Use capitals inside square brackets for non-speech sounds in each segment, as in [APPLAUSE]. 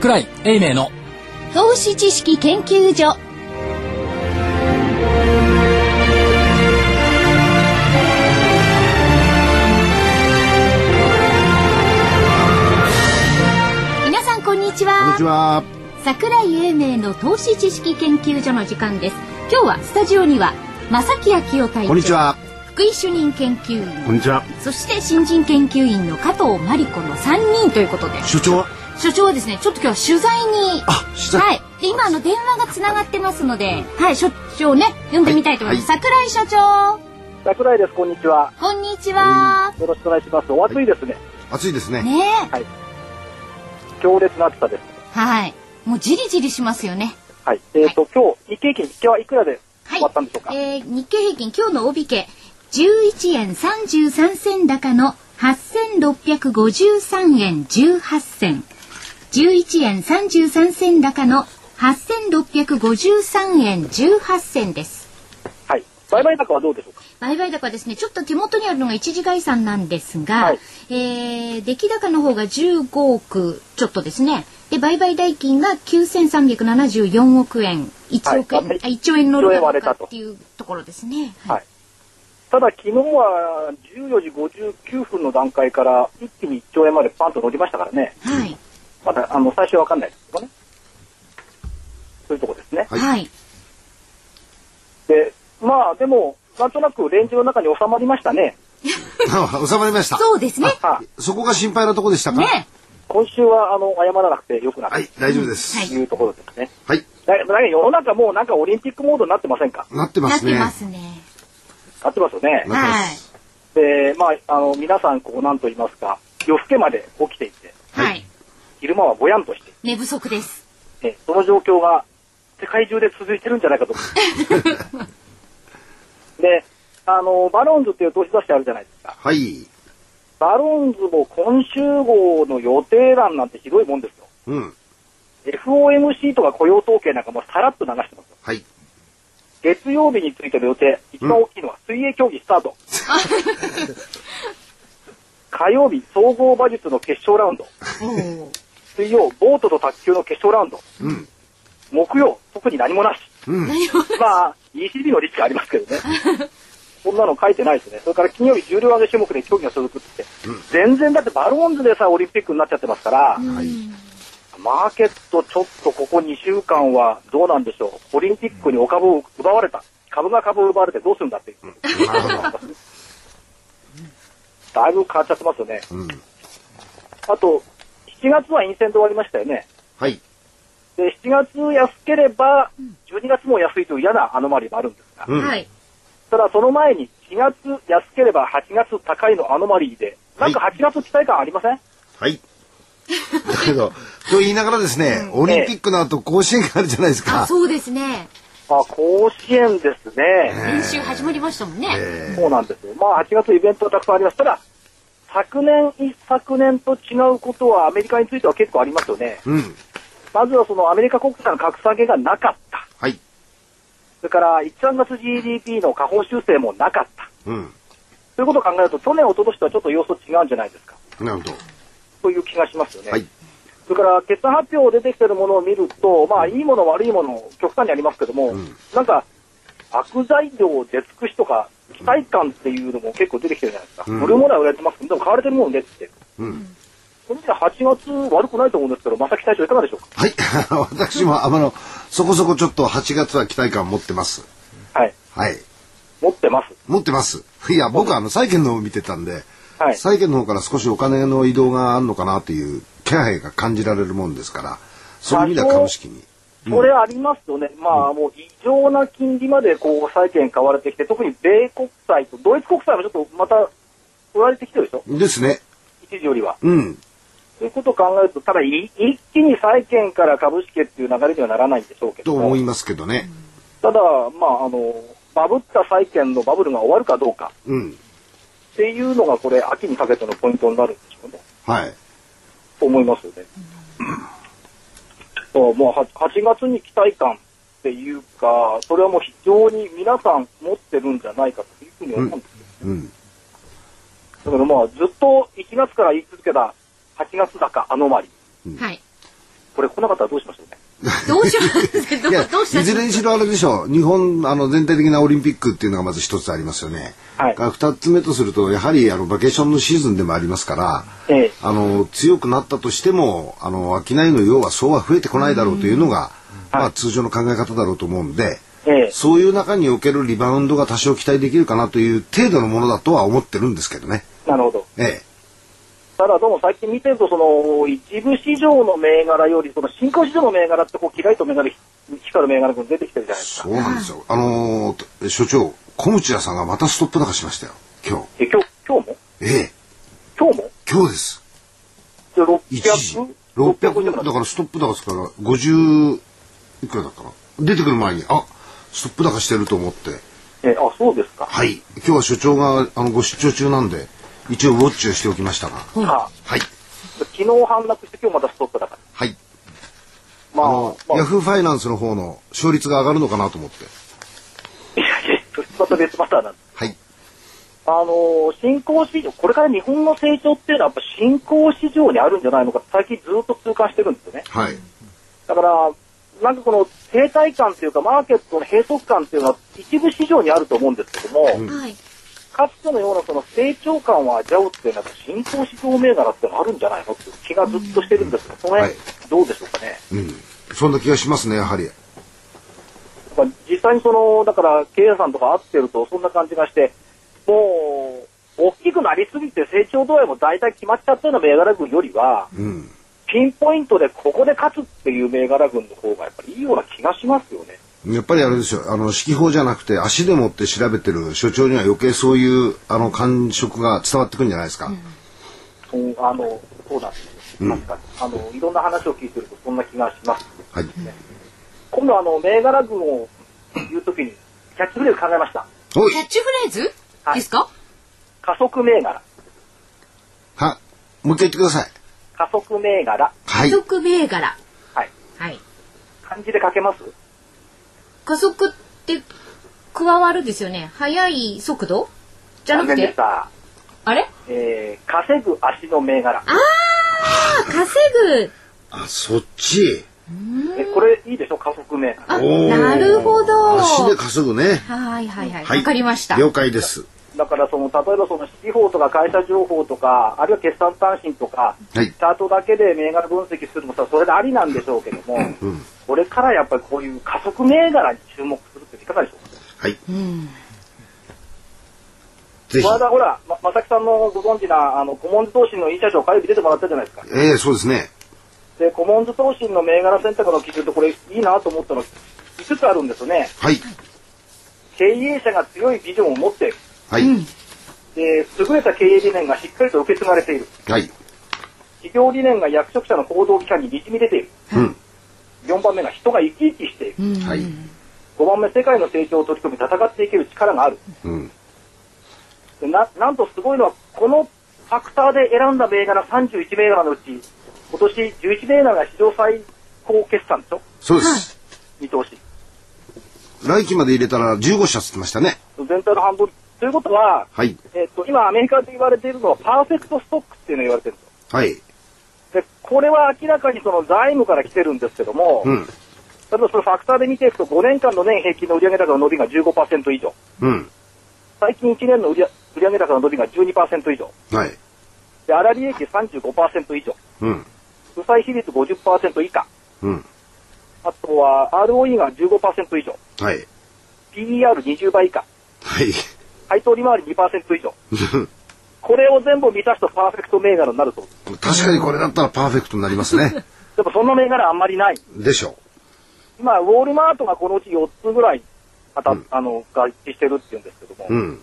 桜井英明の投資知識研究所皆さんこんにちはこんにちは。桜井英明の投資知識研究所の時間です今日はスタジオには正木昭夫隊長こんにちは。福井主任研究員こんにちは。そして新人研究員の加藤真理子の3人ということで所長。所長はですねちょっと今日は取材にあ、取材。はい。で、今、あの、電話がつながってますので、はい、所長ね、呼んでみたいと思います。桜井所長、桜井です、こんにちは。こんにちは。よろしくお願いします。お暑いですね。暑いですね。ね強烈な暑さです。え。はい。もうじりじりしますよね。はい。えっ、と、今日、日経平均、今日はいくらではい終わったんでしょう。か？えー、日経平均、今日の帯引け、11円33銭高の8653円18銭。11円33銭高の8653円18銭です。はい。売買高はどうでしょうか？売買高はですね、ちょっと手元にあるのが一時概算なんですが、はいえー、出来高の方が15億ちょっとですね。で、売買代金が9374億円、1億円、はいあ1兆円乗る1兆円か割れたとどうかっていうところですね。はい。ただ、昨日は14時59分の段階から一気に1兆円までパンと乗りましたからね。はい。まだ、あの、最初はわかんないですけどね。そういうとこですね。はいはい。で、まあ、でも、なんとなくレンジの中に収まりましたね。あ [LAUGHS] 収まりました。そうですね。はい。そこが心配なとこでしたか？ね。今週は、あの、謝らなくてよくなるはい、大丈夫です。はいというところですね。はい、だだ世の中もうなんかオリンピックモードになってませんか？なってますね。なってますね。なってますよね。なってます。で、まあ、あの、皆さん、こう、なんと言いますか、夜更けまで起きていて、はい。昼間はぼやんとして、寝不足です。ね、その状況が世界中で続いてるんじゃないかと思う。[LAUGHS] で、あの、バロンズっていう投資雑誌あるじゃないですか。はい。バロンズも今週号の予定欄なんてひどいもんですよ。うん。FOMC とか雇用統計なんかもさらっと流してますよ。はい。月曜日についての予定、一番大きいのは水泳競技スタート。[LAUGHS] 火曜日、総合馬術の決勝ラウンド。水曜、ボートと卓球の決勝ラウンド。うん。木曜、特に何もなし。うん。まあ、ECB のリスクありますけどね。[LAUGHS] そんなの書いてないですね。それから金曜日、重量挙げ種目で競技が続くって言って、全然だってバロンズでさえオリンピックになっちゃってますから、はい。マーケットちょっとここ2週間はどうなんでしょう。オリンピックにお株を奪われた。株が株を奪われてどうするんだって。[LAUGHS] だいぶ変わっちゃってますよね。うん。あと、7月は陰線で終わりましたよね。はい。で、7月安ければ、12月も安いという嫌なアノマリーもあるんですが、うん。はい。ただその前に4月安ければ8月高いのアノマリーで、なんか8月期待感ありません、はい。だけど、と言いながらですね、オリンピックの後甲子園があるじゃないですあ、か。そうですね。あ、甲子園ですね。練習始まりましたもんね。えそうなんですよ。まあ8月イベントはたくさんあります。ただ、昨年、一昨年と違うことはアメリカについては結構ありますよね。ーうん。まずはそのアメリカ国債の格下げがなかった。はい。それから1、3月 GDP の下方修正もなかった。うん。ということを考えると、去年、一昨年とはちょっと様子違うんじゃないですか。なるほど。という気がしますよね。はい。それから決算発表出てきてるものを見ると、まあ、いいもの、悪いもの、極端にありますけども、んなんか、悪材料出尽くしとか、期待感っていうのも結構出てきてるじゃないですか。うん売るものは売れてますけど、でも買われてるものねって。うん。その意味で8月悪くないと思うんですけど、正木隊長いかがでしょうか？はい。[LAUGHS] 私も、あの、そこそこちょっと8月は期待感持ってます。はい。はい。持ってます。持ってます。いや、僕はあの、債券の方を見てたんで、はい。債券の方から少しお金の移動があるのかなという気配が感じられるもんですから、そういう意味では株式に。それありますよね。まあ、もう異常な金利までこう、債券買われてきて、特に米国債とドイツ国債もちょっとまた売られてきてるでしょ？ですね。一時よりは。うん。そういうことを考えると、ただい一気に債券から株式へっていう流れにはならないんでしょうけども、と思いますけどね。ただ、まあ、あの、バブった債券のバブルが終わるかどうかうん。っていうのが、これ、秋にかけてのポイントになるんでしょうね。はい。と思いますよね。そうもうは8月に期待感っていうか、それはもう非常に皆さん持ってるんじゃないかというふうに思うんですよ。うん。だからまあずっと1月から言い続けた8月高アノマリー。はい。ここれ来なかったらどうしましょうね。どうします？どいやうどうしたいずれにしろあれでしょう。日本あの全体的なオリンピックっていうのがまず一つありますよね。はい。が二つ目とするとやはりあのバケーションのシーズンでもありますから、ええ。あの強くなったとしてもあの商いの量はそうは増えてこないだろうというのが、まあ、通常の考え方だろうと思うんで、ええ。そういう中におけるリバウンドが多少期待できるかなという程度のものだとは思ってるんですけどね。なるほど。ええただどうも最近見てると、その、一部市場の銘柄より、その新興市場の銘柄って、こう、キラリと銘柄、光る銘柄が出てきてるじゃないですか。そうなんですよ。あのー所長小口屋さんがまたストップ高しましたよ今日。え、今日、今日も？ええ今日も？今日です。で、一時 600? 600だからストップ高ですから50いくらだったかな？出てくる前にあストップ高してると思ってえ、あ、そうですか。はい今日は所長があのご出張中なんで一応ウォッチをしておきましたが。はい。昨日反落して、今日またストップだから。はい。まあ、あの、まあ、ヤフーファイナンスの方の勝率が上がるのかなと思って。いやいや、それまた別パターンなんです。はい。あのー新興市場、これから日本の成長っていうのは、やっぱ新興市場にあるんじゃないのか、最近ずっと痛感してるんですよね。はい。だから、なんかこの停滞感というか、マーケットの閉塞感っていうのは、一部市場にあると思うんですけども、はい。かつてのようなその成長感を味わうっていうのは、新興市場銘柄っていうのはあるんじゃないのっていう気がずっとしてるんですけど、その辺、はいどうでしょうかね？うんそんな気がしますねやはりまあ実際にその、だから経営者さんとか会ってると、そんな感じがして、もう、大きくなりすぎて成長度合いも大体決まっちゃったような銘柄群よりは、うんピンポイントでここで勝つっていう銘柄群の方がやっぱりいいような気がしますよね。やっぱりあれですよあの指揮法じゃなくて足でもって調べてる所長には余計そういうあの感触が伝わってくるんじゃないですか、そうあのそうなんですよ。確かに。あの、いろんな話を聞いてるとそんな気がします。はい今度あの、銘柄群を言うときに、キャッチフレーズ考えました。キャッチフレーズ？はいですか？加速銘柄。はもう一回言ってください加速銘柄。はい加速銘柄。はい。はい。漢字で書けます？加速って加わるですよね。速い速度？じゃなくて？あれ？えー、稼ぐ足の銘柄。ああ、稼ぐ。あそっち？えこれいいでしょ？加速銘柄。なるほど。足で稼ぐねはいはいはい。わ、はいかりました。了解ですだからその、例えばその指揮法とか会社情報とか、あるいは決算単身とか、はいチャートだけで銘柄分析するのもそれでありなんでしょうけども、うんこれからやっぱりこういう加速銘柄に注目するっていかがでしょうか？はいうん。ぜひこの間ほら、ま、まさきさんのご存知な、あの、コモンズ投信のいい社長火曜日出てもらったじゃないですか。ええそうですねで、コモンズ投信の銘柄選択の基準ってこれいいなと思ったの5つあるんですよね？はい経営者が強いビジョンを持っている。はい、で、優れた経営理念がしっかりと受け継がれている。はい企業理念が役職者の行動機関に滲み出ている。うん4番目が人が生き生きしている。うん。はい5番目、世界の成長を取り組み戦っていける力がある。うんでななんとすごいのは、このファクターで選んだ銘柄31銘柄のうち、今年11銘柄が史上最高決算でしょそうです、見通し。来期まで入れたら15社つってましたね全体の半分。ということは、はいえっと、今アメリカで言われているのはパーフェクトストックっていうのが言われてるんですよ。はいで、これは明らかにその財務から来てるんですけども、うん例えばそのファクターで見ていくと5年間の年平均の売上高の伸びが15%以上。うん最近1年の売上高の伸びが12%以上。はいで、粗利益35%以上。うん負債比率50%以下。うんあとは ROE が15%以上。はい PER20 倍以下。はい配当利回り2%以上。[LAUGHS] これを全部満たすとパーフェクト銘柄になると。確かにこれだったらパーフェクトになりますね。[LAUGHS] でもそんな銘柄あんまりない。でしょ今、ウォールマートがこのうち4つぐらい当た、うん。あの、が一致してるっていうんですけども、ううん。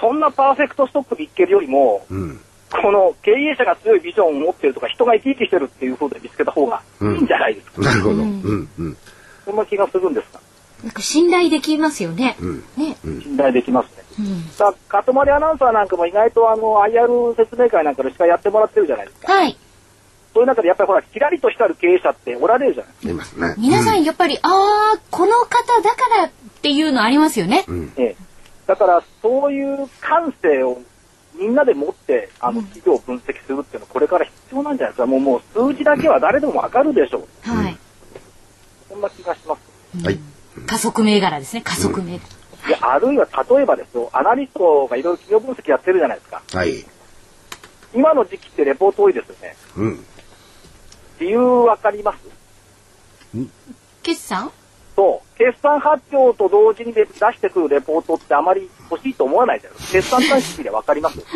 そんなパーフェクトストックでいけるよりも、うん。この経営者が強いビジョンを持ってるとか、人が生き生きしてるっていう風で見つけた方がいいんじゃないですか。なるほど。うん。うん。そんな気がするんですが、なんか信頼できますよね。うん。ね。信頼できますね。うん。さあ、かとまりアナウンサーなんかも意外とあの、IR 説明会なんかでしかやってもらってるじゃないですか。はい。そういう中でやっぱりほら、キラリと光る経営者っておられるじゃないいますね皆さんやっぱり、ああ、この方だからっていうのありますよね。うんええ。だから、そういう感性をみんなで持ってあの企業を分析するっていうのはこれから必要なんじゃないですか。もうもう数字だけは誰でもわかるでしょう。はい。そんな気がします。はい。加速銘柄ですね。加速銘柄。いや、あるいは例えばですよ、アナリストがいろいろ企業分析やってるじゃないですか。はい。今の時期ってレポート多いですよね。うん。理由わかります？決算？そう。決算発表と同時に出してくるレポートってあまり欲しいと思わないじゃないですか。決算短期でわかります？だか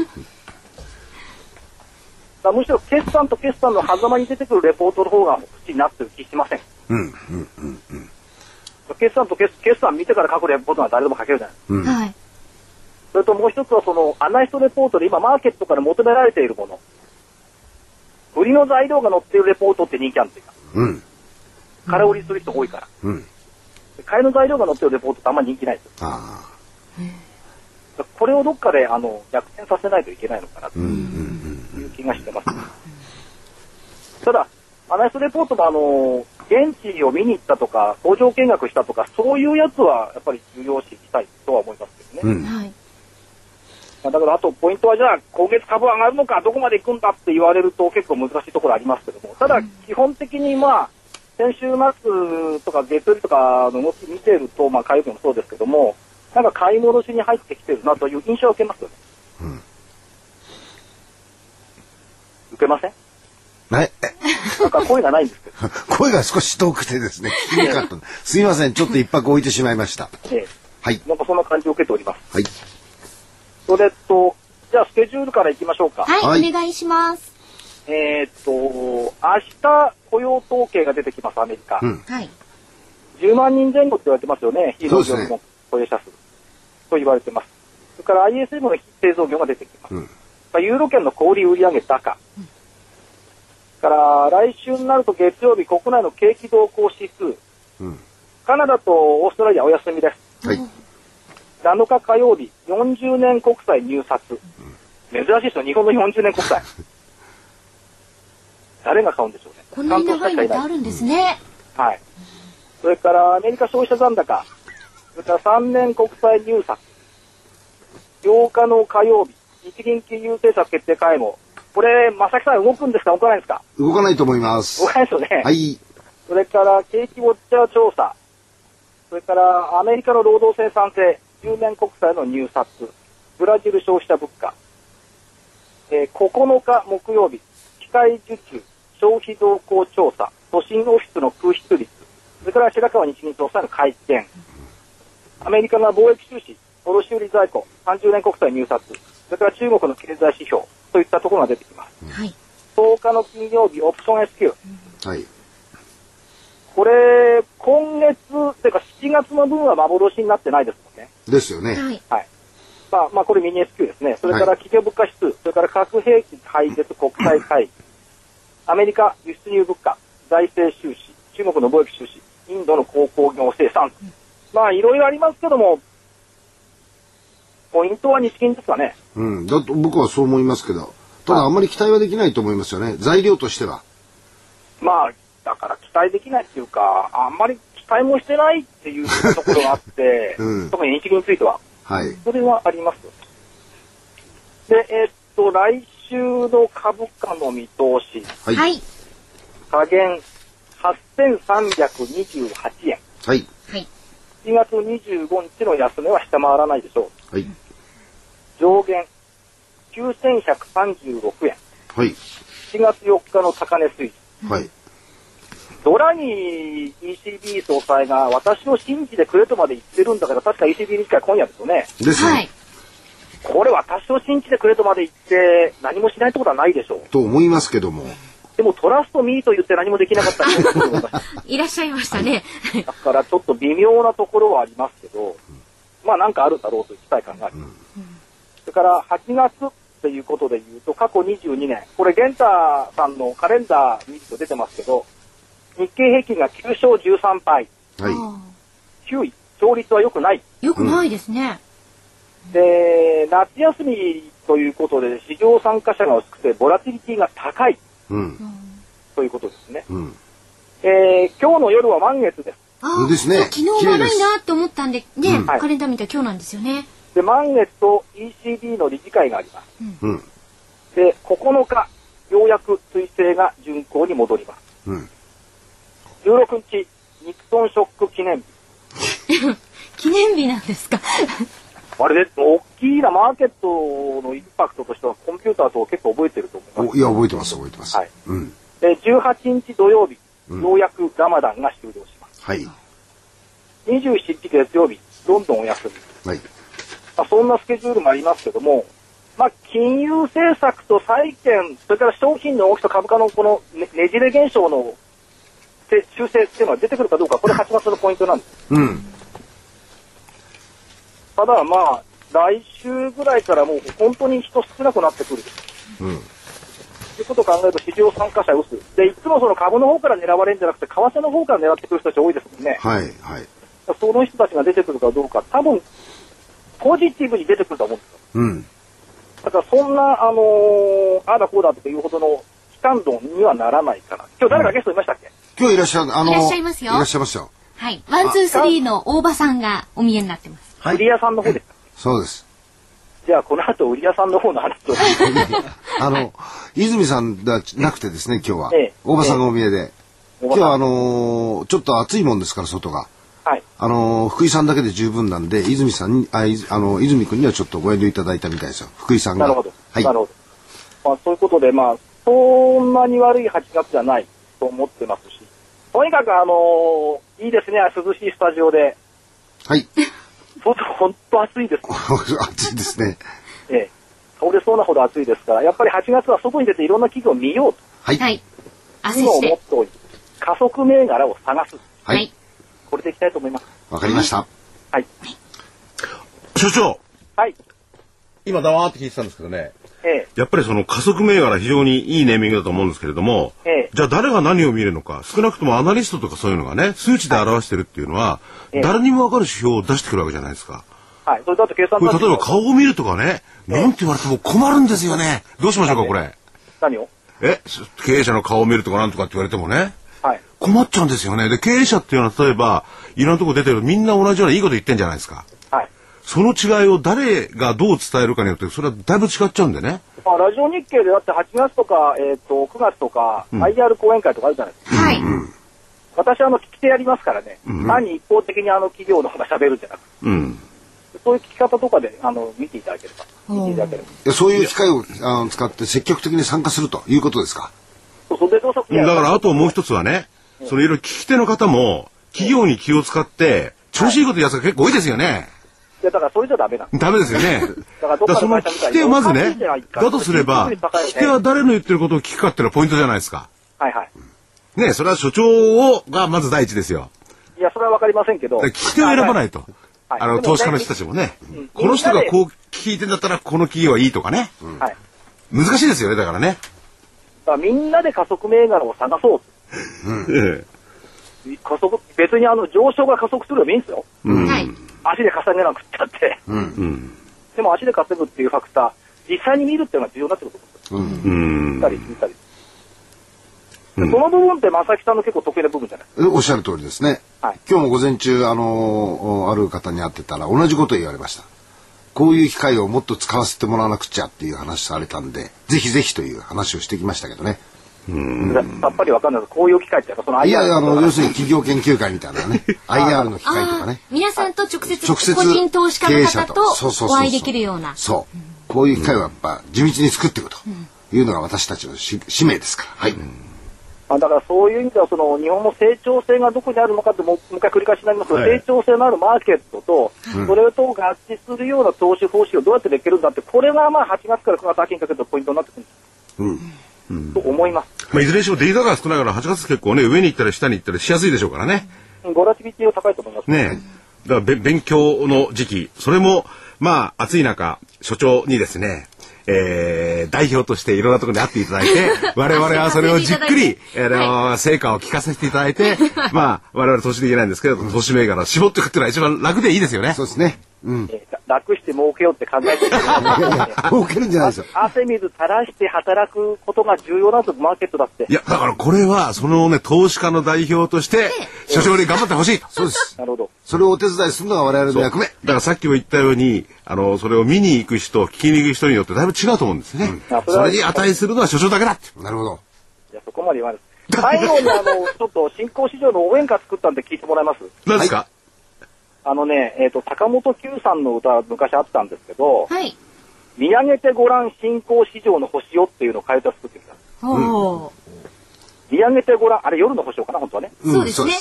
らむしろ決算と決算の狭間に出てくるレポートの方が欲しいなっていう気しません。うん。うん。うん。うん。決算と決決算見てから書くレポートは誰でも書けるじゃないですか。うん。はい。それともう一つはそのアナリストレポートで今マーケットから求められているもの。売りの材料が載っているレポートって人気あるんですよ。うん。空売りする人多いから。うん。買いの材料が載っているレポートってあんまり人気ないですよ。ああ。これをどっかであの逆転させないといけないのかなと。いう気がしてます。ただ、アナリストレポートもあの現地を見に行ったとか、工場見学したとか、そういうやつはやっぱり重要視したいとは思いますけどね。うん。はい。まあだからあとポイントはじゃあ今月株上がるのかどこまで行くんだって言われると結構難しいところありますけどもただ基本的にまあ先週末とか月曜日とかの動き見てるとまあ火曜日もそうですけどもなんか買い戻しに入ってきてるなという印象を受けますよね。うん受けません？はい。なんか声がないんですけど。[LAUGHS] 声が少し遠くてですね、聞きにくかった。すいません、ちょっと一泊置いてしまいました。えはいえ。なんかそんな感じを受けております。はい。それと、じゃあスケジュールからいきましょうか。はい、はいお願いします。えーっと、明日雇用統計が出てきます、アメリカ。うん。はい。10万人前後って言われてますよね、非農業の雇用者数と言われてます。それから ISM の非製造業が出てきます。うん。まあユーロ圏の小売売上高。から来週になると月曜日国内の景気動向指数。うん。カナダとオーストラリアお休みです。はい。7日火曜日、40年国債入札。珍しいですよ、日本の40年国債。[LAUGHS] 誰が買うんでしょうね。こんなに長いのって担あるんですね。当者しかいないはい。それからアメリカ消費者残高。それから3年国債入札。8日の火曜日、日銀金融政策決定会合。これ、正木さん動くんですか？動かないんですか？動かないと思います。動。かないですよね。はい。それから景気ウォッチャー調査、それからアメリカの労働生産性、10年国債の入札、ブラジル消費者物価、えー9日木曜日、機械受注、消費動向調査、都心オフィスの空室率、それから白川日銀総裁の会見、アメリカの貿易収支、卸売在庫、30年国債入札、それから中国の経済指標といったところが出てきます。はい。10日の金曜日、オプション SQ、はい。これ、今月、てか7月の分は幻になってないですもんね。ですよね。はい。はい。まあ、まあ、これミニ SQ ですね。それからはい企業物価指数、それから核兵器廃絶国際会議、アメリカ輸出入物価、財政収支、中国の貿易収支、インドの鉱工業生産。まあ、いろいろありますけども、ポイントは日銀ですかね。うん。だと僕はそう思いますけど。ただあんまり期待はできないと思いますよね。材料としては。まあ、だから期待できないっていうか、あんまり期待もしてないっていうところがあって、[LAUGHS] うん特に日銀については。はい。それはあります。で、えーっと、来週の株価の見通し、はい。ははい。い。下限8328円。はい。はい。7月25日の安値は下回らないでしょう。はい。上限9136円。はい。7月4日の高値水準。はい。ドラギー ECB 総裁が私を信じてくれとまで言ってるんだけど、確か ECB 理事会今夜ですよね。ですね。はい。これ私を信じてくれとまで言って何もしないってことはないでしょう。と思いますけども。でもトラストミーと言って何もできなかった [LAUGHS] いらっしゃいましたね。だからちょっと微妙なところはありますけど、まあなんかあるだろうという期待感があります。それから8月ということで言うと、過去22年、これ、玄太さんのカレンダー見ると出てますけど、日経平均が9勝13敗、はい。あ9位、勝率は良くない。ーよくないですね。で、夏休みということで、市場参加者が薄くて、ボラティリティが高いうん。ということですね。うん。えー今日の夜は満月です。あーですね昨日悪いなって思ったんで、ね、うんカレンダー見たら今日なんですよね。で、満月と ECB の理事会があります。うん。で、9日、ようやく彗星が巡航に戻ります。うん。16日、ニクソンショック記念日。[LAUGHS] 記念日なんですか？あれで、大きなマーケットのインパクトとしては、コンピューターと結構覚えてると思います。おいや、覚えてます、覚えてます。はいうん。で、18日土曜日、うんようやくラマダンが終了します。はい。27日月曜日、ロンドンお休み。はい。まあ、そんなスケジュールもありますけども、まあ、金融政策と債券、それから商品の大きさ株価のこのねねじれ現象のせ修正っていうのが出てくるかどうか、これ8月のポイントなんです。うん。ただまあ、来週ぐらいからもう本当に人少なくなってくる。うん。ということを考えると市場参加者薄い。で、いつもその株の方から狙われるんじゃなくて、為替の方から狙ってくる人たち多いですもんね。はい、はい。その人たちが出てくるかどうか、多分、ポジティブに出てくると思うんですよ。うん。だからそんな、あのーああだこうだとかいうほどの悲観論にはならないかな。今日誰かゲストいましたっけ、今日いらっしゃる、あの、いらっしゃいますよいらっしゃいますよ。はい。ワン、ツー、スリーの大場さんがお見えになってます。はい売り屋さんの方でそうです。じゃあこの後売り屋さんの方の話を。[LAUGHS] あの、泉さんではなくてですね、今日はええ。大場さんがお見えで。今大場さん日はあのーちょっと暑いもんですから、外が。はい。あのー福井さんだけで十分なんで、泉さんに、あ、いあの、泉君にはちょっとご遠慮いただいたみたいですよ。福井さんが。なるほど。はい。なるほど。まあそういうことで、まあ、そんなに悪い8月じゃないと思ってますし、とにかくあのーいいですね、涼しいスタジオで。はい。外本当暑いです。[LAUGHS] 暑いですね。ええ。倒れそうなほど暑いですから、やっぱり8月は外に出ていろんな企業を見ようはい。はい。と汗いうのをして。モットーに、加速銘柄を探す。ははいい。。これでいきたいと思います。わかりました。はい。所長はい。今黙って聞いてたんですけどねええ。やっぱりその加速銘柄非常にいいネーミングだと思うんですけれども、ええじゃあ誰が何を見るのか少なくともアナリストとかそういうのがね数値で表してるっていうのは、ええ誰にも分かる指標を出してくるわけじゃないですか。はい。それだって計算例えば顔を見るとかね、なんて言われても困るんですよね。どうしましょうかこれ。何を？え経営者の顔を見るとかなんとかって言われてもねはい。困っちゃうんですよね。で経営者っていうのは例えばいろんなとこ出てるみんな同じようないいこと言ってんじゃないですか。はい。その違いを誰がどう伝えるかによってそれはだいぶ違っちゃうんでね。まあ、ラジオ日経でだって8月とか、えっ、と、9月とか、IR 講演会とかあるじゃないですか。はい。私、あの、聞き手やりますからね。単に一方的にあの、企業の方が喋るんじゃなくて、うん。そういう聞き方とかで、あの、見ていただければ。見ていただければ。いやそういう機会をあの使って積極的に参加するということですか？そう、でどうぞ。いやだからあともう一つはね、そのいろいろ聞き手の方も企業に気を使って調子いいこと言うやつが結構多いですよね。いや、だからそれじゃダメなん。ダメですよね。だからどっかだからそのの会社みたいに聞き手をまずねだとすれば聞聞き手は誰の言ってることを聞くかっていうのはポイントじゃないですか。はいはい。ねそれは所長をがまず第一ですよ。いや、それはわかりませんけど。聞き手を選ばないと。はいあの投資家の人たちもねん、この人がこう聞いてんだったらこの企業はいいとかね。はい。難しいですよねだからね。だからみんなで加速銘柄を探そう。え加速、別にあの、上昇が加速するのもいいんですよ。はい。足で稼げなくったって。えうん。でも足で稼ぐっていうファクター、実際に見るっていうのが重要になってくると思うんですよ。うん見た。り聞いたり。うんその部分って正木さんの結構得意な部分じゃない？ですおっしゃる通りですね。はい今日も午前中、あのーある方に会ってたら同じこと言われました。こういう機会をもっと使わせてもらわなくちゃっていう話されたんで、ぜひぜひという話をしてきましたけどね。か。さっぱりわかんないです。こういう機会ってそのいやいや、あの、要要するに企業研究会みたいなね、IR の機会とかあねあ、、皆さんと直接直接個人投資家の方とお会いできるような。そう。こういう機会をやっぱ地道に作っていくというのが私たちのし使命ですから。はい。あだからそういう意味ではその日本の成長性がどこにあるのかってもうもう一回繰り返しになりますが、はい成長性のあるマーケットと、それと合致するような投資方針をどうやってできるんだって、これがまあ8月から9月秋にかけてのポイントになってくるうん。と思います。まあいずれにしてもデータが少ないから8月結構ね上に行ったり下に行ったりしやすいでしょうからね。ゴラティビティは高いと思います。ねえ。だからべ勉強の時期、それも、まあ、暑い中、所長にですね、えー、代表としていろんなところに会っていただいて、[LAUGHS] 我々はそれをじっくり、あの、成果を聞かせていただいて、[LAUGHS] まあ、我々投資できないんですけど、投資銘柄を絞っていくっていうのは一番楽でいいですよね。そうですね。うん。えー楽して儲けようって考えてるいやいや、[LAUGHS] 儲けるんじゃないですよ。汗水垂らして働くことが重要なんですよ、マーケットだってい。や、だからこれは、そのね、投資家の代表として、所長に頑張ってほしいと。そうです。なるほど。それをお手伝いするのが我々の役目。だからさっきも言ったように、あの、それを見に行く人、聞きに行く人によってだいぶ違うと思うんですね。あそれはそれに値するのは所長だけだって。なるほど。いや、そこまで言わない。最後にあの、[LAUGHS] ちょっと新興市場の応援歌作ったんで聞いてもらえます？何ですか、あのね、えっ、と、坂本九さんの歌昔あったんですけど、はい。見上げてごらん新興市場の星よっていうのを替え歌作ってきた。ほ見上げてごらん、あれ夜の星よかな、本当はね。う。そうですね。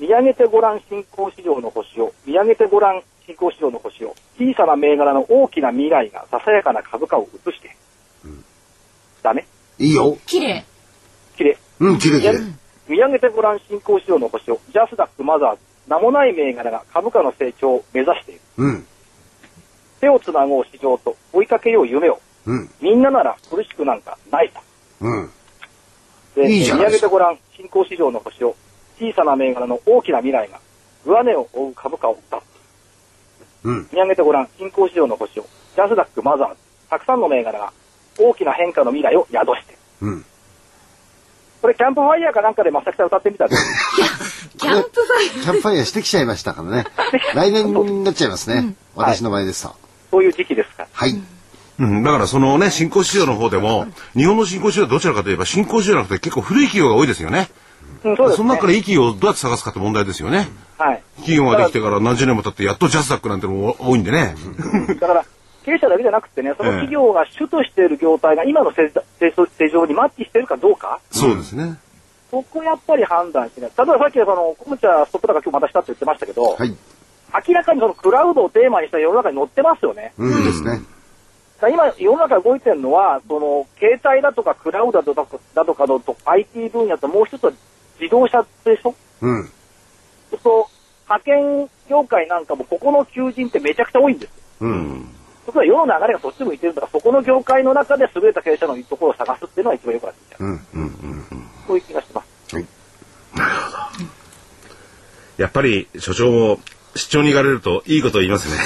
見上げてごらん新興市場の星を、見上げてごらん新興市場の星を、小さな銘柄の大きな未来がささやかな株価を映して。ダメ？いいよ。綺麗。綺麗。うん、綺麗綺麗。見上げてごらん新興市場の星を、ジャスダックマザーズ、名もない銘柄が株価の成長を目指している。うん。手をつなごう市場と追いかけよう夢を、うん。みんななら苦しくなんかないと。うん。で見上げてごらん新興市場の星を、小さな銘柄の大きな未来が、上値を追う株価を歌ってうん。見上げてごらん、新興市場の星を、ジャスダック、マザーズ、たくさんの銘柄が大きな変化の未来を宿してる。うん。これ、キャンプファイヤーかなんかでまさきさん歌ってみたんです。[LAUGHS] キャンプファイキャンプファイヤーしてきちゃいましたからね。[LAUGHS] 来年になっちゃいますね。私の場合ですと。そういう時期ですから。はい。うん、だからそのね、新興市場の方でも、日本の新興市場はどちらかといえば、新興市場じゃなくて結構古い企業が多いですよね。うん、そうですね。その中でいい企業をどうやって探すかって問題ですよね。はい。企業ができてから何十年も経って、やっとジャスダックなんてのも多いんでね。だから、経営者だけじゃなくてね、その企業が主としている業態が今の成成成長にマッチしてるかどうか、そうですね。そこやっぱり判断しない。例えばさっきあの、コムチャストップ高今日またしたって言ってましたけど、はい。明らかにそのクラウドをテーマにした世の中に載ってますよね。うんですね。今、世の中動いてるのは、その、携帯だとかクラウドだとかだとかのと IT 分野ともう一つは自動車でしょ？うん。そう派遣業界なんかもここの求人ってめちゃくちゃ多いんですよ。うん。そこは世の流れがそっち向いてるんだから、そこの業界の中で優れた経営者のいいところを探すっていうのが一番よくなってきちゃう。うん。うん。そういう気がしてます。はい。やっぱり所長も出張に行かれるといいこと言いますね。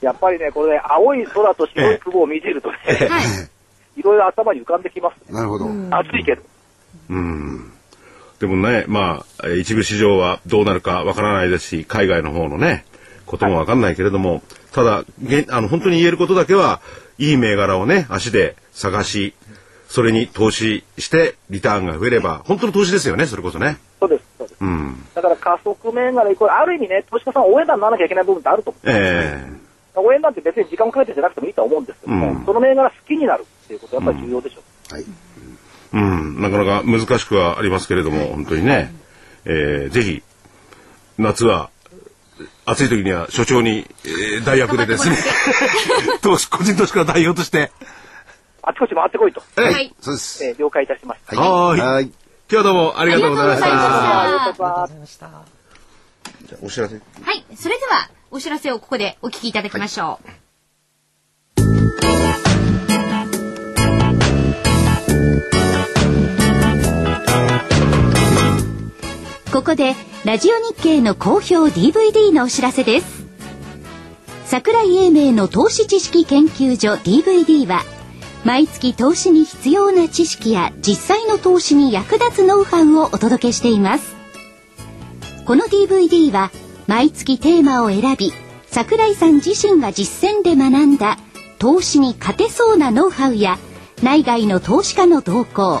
やっぱりね、これね、青い空と白い雲を見ているとね、はい。いろいろ頭に浮かんできますね。なるほど。暑いけど。うん。でもね、まあ、えー一部市場はどうなるかわからないですし、海外の方のね、こともわかんないけれども、ただ、あの、本当に言えることだけは、いい銘柄をね、足で探し、それに投資して、リターンが増えれば、本当の投資ですよね、それこそね。そうです、そうです。うん。だから加速銘柄、これある意味ね、投資家さん応援団にならなきゃいけない部分ってあると思う。え応援団って別に時間をかけてじゃなくてもいいとは思うんですけども、うんその銘柄好きになるっていうことはやっぱり重要でしょう。はい。えうん。なかなか難しくはありますけれども、本当にね、えーぜひ、夏は、暑い時には所長に、えー代役でですね、[LAUGHS] 投資、個人投資家の代表として、あちこち回ってこいと、えーはい。そうです。えー了解いたしました。はーい。はい。今日はどうもありがとうございました。ありがとうございました。じゃあお知らせ。はい。それでは、お知らせをここでお聞きいただきましょう。ここで、ラジオ日経の好評 DVD のお知らせです。桜井英明の投資知識研究所 DVD は、毎月投資に必要な知識や実際の投資に役立つノウハウをお届けしています。この DVD は毎月テーマを選び桜井さん自身が実践で学んだ投資に勝てそうなノウハウや内外の投資家の動向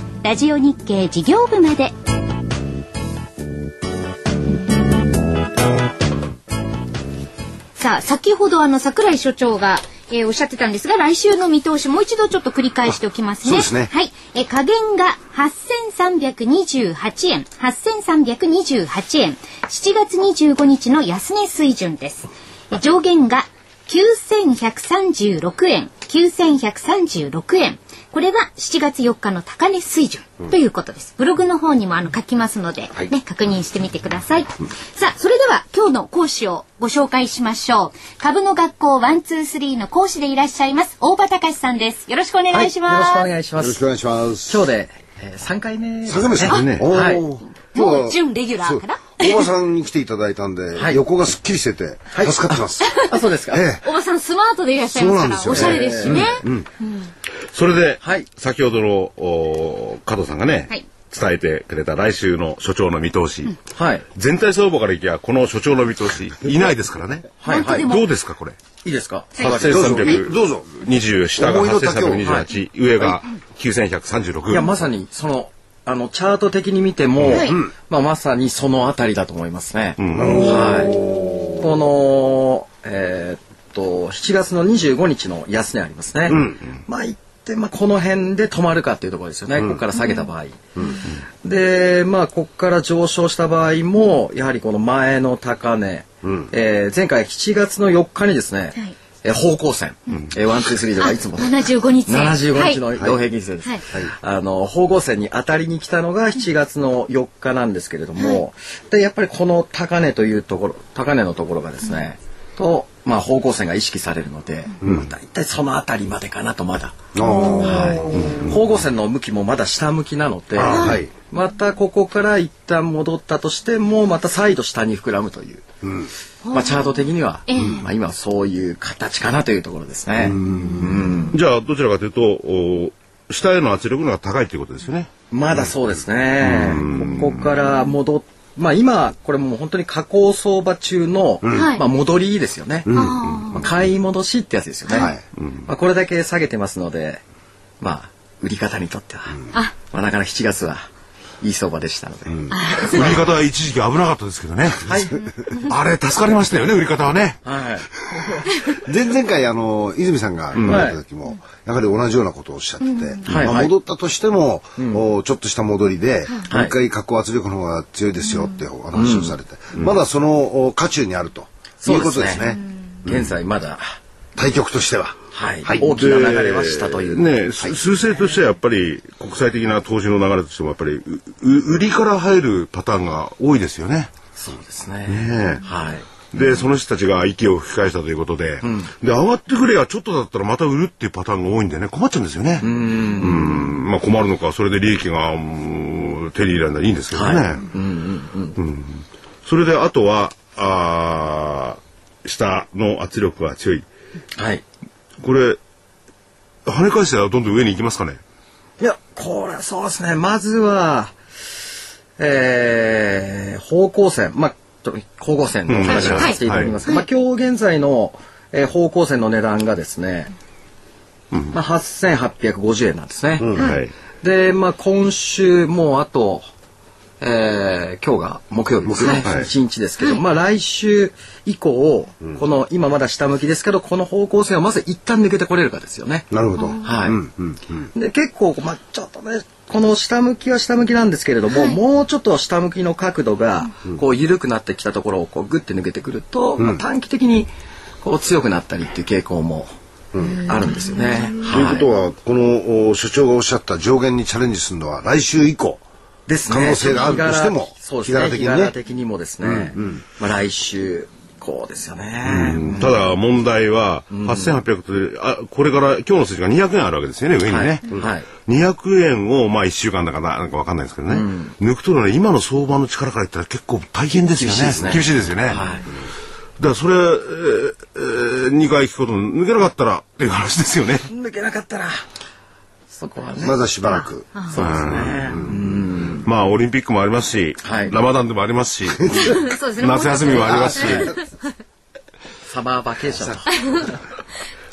ラジオ日経事業部までさあ、先ほどあの桜井所長が、えー、おっしゃってたんですが、来週の見通しもう一度ちょっと繰り返しておきますね。すねはい。えー、加減が8328円、8328円、7月25日の安値水準です。えー上限が9136円、9136円。これが7月4日の高値水準ということです。ブログの方にもあの書きますので、はいね、確認してみてください。さあ、それでは今日の講師をご紹介しましょう。株の学校123の講師でいらっしゃいます、大場隆さんです。よろしくお願いします。よろしくお願いします。よろしくお願いします。今日で、えー、3回目です坂目さんね。おはいーもう準レギュラーから大場さんに来ていただいたんで、[LAUGHS] はい横がすっきりしてて、助かってます。[LAUGHS] あ、そうですか。ええ大場さんスマートでいらっしゃいますから、おしゃれですしね。それで、はい先ほどのお加藤さんがね、はい伝えてくれた来週の所長の見通し、はい。全体相場からいきゃこの所長の見通し [LAUGHS] いないですからね。はい。はい。どうですかこれ？いいですか？どうぞどうぞ8320下が思いの丈を8328、上が9136。いや、まさに、その、あの、チャート的に見ても、まあ、まさにそのあたりだと思いますね。はい。この、えーっと、7月の25日の安値ありますね。まあ、言って、まあ、この辺で止まるかっていうところですよね。ここから下げた場合。で、まあ、ここから上昇した場合も、やはりこの前の高値、えー前回7月の4日にですね、はい。えー方向線、えー、ワン、ツー、スリーではいつも。75日線。75日のはい。移動平均線です。はい。あの、方向線に当たりに来たのが7月の4日なんですけれども、で、やっぱりこの高値というところ、高値のところがですね、と、まあ方向線が意識されるので、まあ大体そのあたりまでかなとまだ。はい。方向線の向きもまだ下向きなので、はいまたここから一旦戻ったとしても、また再度下に膨らむという。まあチャート的には、まあ今はそういう形かなというところですね。じゃあどちらかというと、お下への圧力の方が高いということですよね。まだそうですね。ここから戻っまあ今、これもう本当に下降相場中の、はいまあ戻りですよね。まあ買い戻しってやつですよね。はい。まあこれだけ下げてますので、まあ売り方にとっては、あ。まあなかなか7月はいい相場でしたので。売り方は一時期危なかったですけどね。はい。[LAUGHS] あれ助かりましたよね売り方はね。はい。前々回あの泉さんが来られた時も、やはり同じようなことをおっしゃってて、まあ、はいはい戻ったとしても、おちょっとした戻りで、はいもう一回下降圧力の方が強いですよってお話をされて、まだそのお渦中にあるということですね。現在まだ、対局としては。はい。大きな流れはしたという。ね、す数勢としてはやっぱり国際的な投資の流れとしてもやっぱりうう売りから入るパターンが多いですよね。そうですね。ねはい。でその人たちが息を吹き返したということで、で上がってくれやちょっとだったらまた売るっていうパターンが多いんでね困っちゃうんですよね。うんまあ困るのかそれで利益がうん手に入れられたらいいんですけどね。うんそれであとはあー下の圧力が強い。はい。これ跳ね返したらどんどん上に行きますかね？いや、これ、そうですね。まずは、えー、方向線。まあ、方向線の話をさせていただきます。まあ、今日現在の、えー方向線の値段がですね、まあ、8850円なんですね。はい。で、まあ、今週もうあと、えー今日が木曜日ですね。はい1日ですけど、まあ来週以降、この今まだ下向きですけど、この方向性をまず一旦抜けてこれるかですよね。なるほど。はい。で、結構、まあちょっとね、この下向きは下向きなんですけれども、もうちょっと下向きの角度が、こう緩くなってきたところをこうグッて抜けてくると、まあ短期的にこう強くなったりっていう傾向もあるんですよね。ということはは、このお所長がおっしゃった上限にチャレンジするのは来週以降。ですね。可能性があるとしてもそうですね。日日柄的にね。柄的にもですね。まあ来週、こうですよね。ただ問題は8800とあこれから今日の数字が200円あるわけですよね上にね、はい。200円をまあ1週間だかななんかわかんないですけどね、抜くとね今の相場の力から言ったら結構大変ですよね。厳しいですね。厳しいですよね、だからそれ、えーえー、2回聞くこと抜けなかったらっていう話ですよね。[LAUGHS] 抜けなかったら、そこはね。まだしばらく。そうですね。まあオリンピックもありますし、はいラマダンでもありますし。[LAUGHS] 夏休みもありますし [LAUGHS] サマーバケーションと。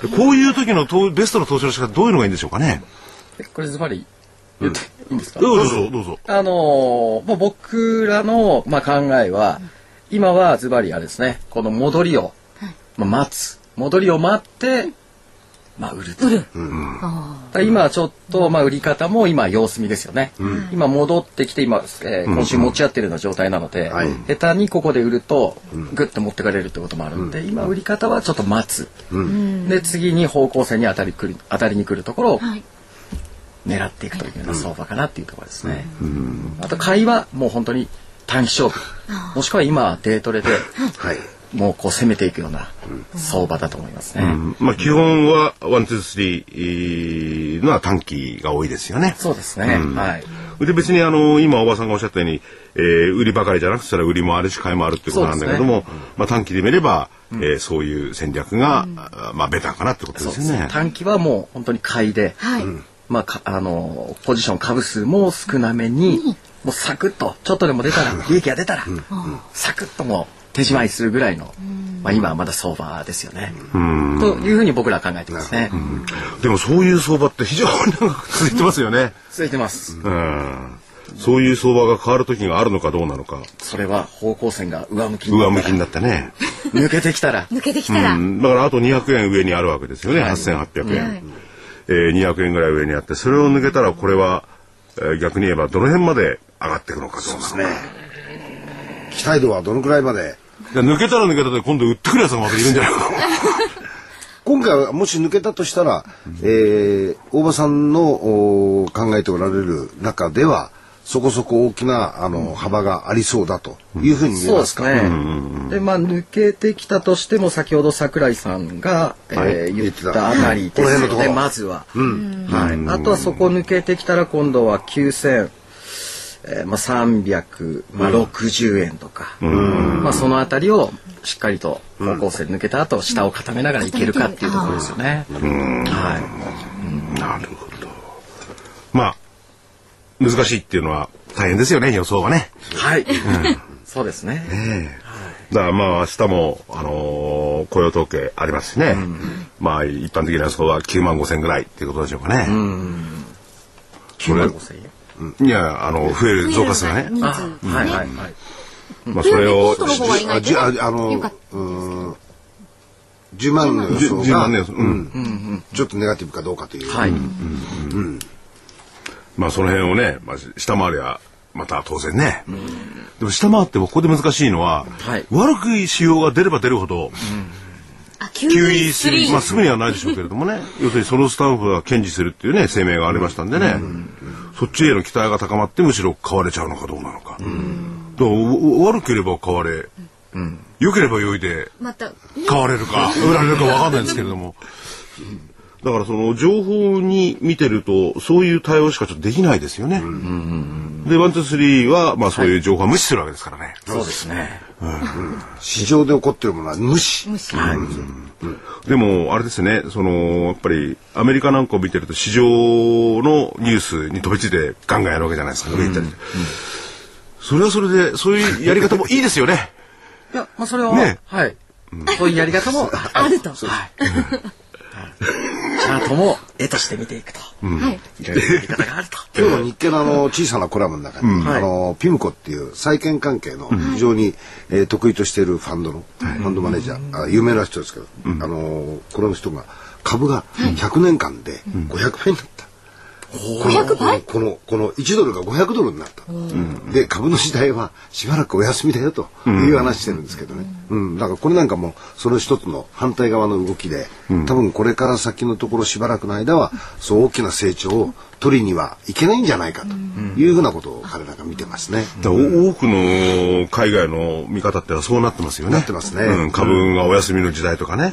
[LAUGHS] こういう時のとベストの投資の仕方どういうのがいいんでしょうかね？えこれズバリ言っていいんですか、どうぞどうぞ。あのーもう僕らの、まあ、考えは、今はズバリあれですね、この戻りを、まあ、待つ。戻りを待って、まあ、売ると。だから今はちょっと、まあ、売り方も今様子見ですよね。今戻ってきて、今、えー今週持ち合ってるような状態なので、はい。下手にここで売ると、グッと持ってかれるってこともあるので、今売り方はちょっと待つ。で、次に方向線に当たりくる、当たりに来るところを、はい。狙っていくというような相場かなっていうところですね。あと買いはもう本当に短期勝負。もしくは今デートレで。はい。もうこう攻めていくような相場だと思いますね。まあ基本はワンツースリーのは短期が多いですよね。そうですね。はい。で別にあの今大場さんがおっしゃったように、えー売りばかりじゃなくてそれは売りもあるし買いもあるってことなんだけども、まあ短期で見れば、えーそういう戦略が、あまあベターかなってことですすねね。。短期はもう本当に買いで、はい。まあかあのポジション株数も少なめに、もうサクッとちょっとでも出たら利益が出たら、サクッともう手仕舞いするぐらいの、まあ今はまだ相場ですよね。というふうに僕らは考えてますね。でもそういう相場って非常に長く続いてますよね。続いてます。うん。そういう相場が変わる時があるのかどうなのか。それは方向線が上向きになったら上向きになってね。抜けてきたら抜けてきたら、うんだからあと200円上にあるわけですよね、はい8800円、えー、200円ぐらい上にあってそれを抜けたらこれは、えー逆に言えばどの辺まで上がっていくのかどうなのか、ね。期待度はどのくらいまで？いや抜けたら抜けたで今度売ってくるやつがまたいるんじゃないかな [LAUGHS] 今回はもし抜けたとしたら、えー大場さんのお考えておられる中ではそこそこ大きなあの幅がありそうだというふうに見えそうますすね。で、まあ、抜けてきたとしても、先ほど桜井さんが、えー言ったあたりですよの辺のところ。まずは。はい。あとはそこ抜けてきたら、今度は9000、えーまあ、360円とか、まあ、そのあたりをしっかりと方向性抜けた後、下を固めながらいけるかっていうところですよね。はい。なるほど。まあ難しいっていうのは大変ですよね予想はね。はい。そうですね。だからまあ明日も、あのー雇用統計ありますしね、まあ一般的な予想は9万5千ぐらいっていうことでしょうかね、9万5千円？いやあの増える。増加数がね。はいはいはい。まあそれをじああのうーん。10万の予じゅ10想。がうんちょっとネガティブかどうかという。はい。まあその辺をね、まあ、下回りゃまた当然ね、でも下回ってもここで難しいのは、はい。悪くい仕様が出れば出るほど、あ、QE3、まあすぐにはないでしょうけれどもね、要するにそのスタッフが堅持するっていうね、声明がありましたんでね、そっちへの期待が高まってむしろ買われちゃうのかどうなのか。だからお悪ければ買われ、良ければ良いでまた、ね買われるか、[LAUGHS] 売られるかわかんないですけれども。だからその情報に見てるとそういう対応しかちょっとできないですよね。で、ワン、ツー、スリーはまあそういう情報は無視するわけですからね。そうですね。市場で起こってるものは無視。でも、あれですね、その、やっぱり、アメリカなんかを見てると、市場のニュースに飛びついてガンガンやるわけじゃないですか、上行ったり。それはそれで、そういうやり方もいいですよね。いや、まあ、それは、ねはい。そういうやり方もあると。はい。チャートも絵として見ていくと。はい。いろいろなやり方があると。[LAUGHS] 今日の日経のあの小さなコラムの中に、はい。あのピムコっていう債券関係の非常に、えー得意としているファンドの、ファンドマネージャー、あ有名な人ですけど、あのこの人が株が100年間で500倍になった。このこのこの1ドルが500ドルになった、で株の時代はしばらくお休みだよという話してるんですけどね、うん。だからこれなんかもその一つの反対側の動きで、多分これから先のところしばらくの間はそう大きな成長を取りにはいけないんじゃないかというふうなことを彼らが見てますね。多くの海外の見方ってのはそうなってますよね。なってますね。うん、株がお休みの時代とかね。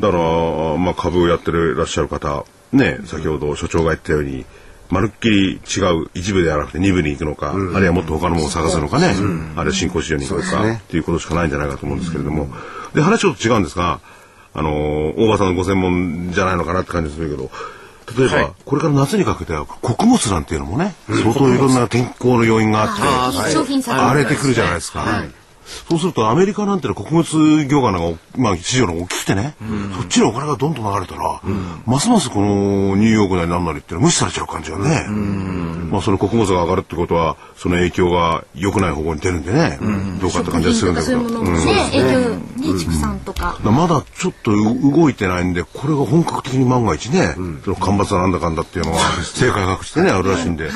だから、まあ株をやってるらっしゃる方、ね、先ほど所長が言ったように、まるっきり違う一部ではなくて二部に行くのか、あるいはもっと他のものを探すのかね、あるいは新興市場に行くのか、ね。っていうことしかないんじゃないかと思うんですけれども、で、話ちょっと違うんですが、あのー、大場さんのご専門じゃないのかなって感じするけど、例えば、はい。これから夏にかけては穀物なんていうのもね、相当いろんな天候の要因があって、はい商品さ荒れてくるじゃないですか。そうするとアメリカなんてのは穀物業界の、まあ、市場の大きくてね、そっちにお金がどんどん流れたら、ますますこのニューヨークなりなんなりっていうのは無視されちゃう感じがね。まあその穀物が上がるってことは、その影響が良くない方向に出るんでね、どうかって感じがするんだけど。とか。まだちょっと動いてないんで、これが本格的に万が一ね、その干ばつなんだかんだっていうのは、正解各地でね、あるらしいんで、